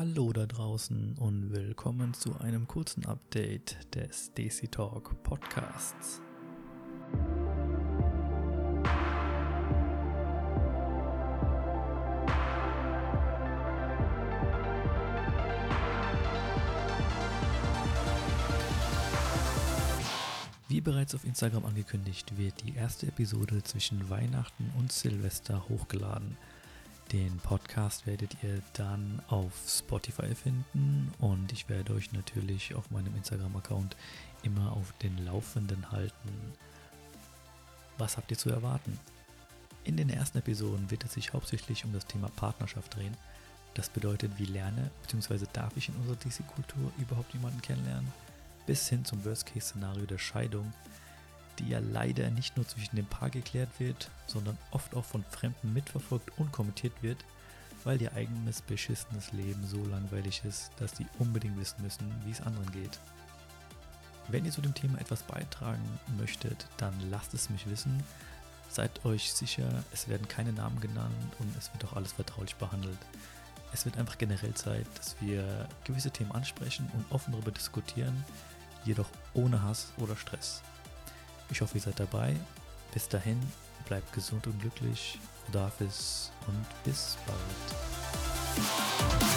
Hallo da draußen und willkommen zu einem kurzen Update des DC Talk Podcasts. Wie bereits auf Instagram angekündigt, wird die erste Episode zwischen Weihnachten und Silvester hochgeladen. Den Podcast werdet ihr dann auf Spotify finden und ich werde euch natürlich auf meinem Instagram-Account immer auf den Laufenden halten. Was habt ihr zu erwarten? In den ersten Episoden wird es sich hauptsächlich um das Thema Partnerschaft drehen. Das bedeutet, wie lerne bzw. darf ich in unserer DC-Kultur überhaupt jemanden kennenlernen? Bis hin zum Worst-Case-Szenario der Scheidung, die ja leider nicht nur zwischen dem Paar geklärt wird, sondern oft auch von Fremden mitverfolgt und kommentiert wird, weil ihr eigenes beschissenes Leben so langweilig ist, dass sie unbedingt wissen müssen, wie es anderen geht. Wenn ihr zu dem Thema etwas beitragen möchtet, dann lasst es mich wissen. Seid euch sicher, es werden keine Namen genannt und es wird auch alles vertraulich behandelt. Es wird einfach generell Zeit, dass wir gewisse Themen ansprechen und offen darüber diskutieren, jedoch ohne Hass oder Stress. Ich hoffe, ihr seid dabei. Bis dahin, bleibt gesund und glücklich. Darf es und bis bald.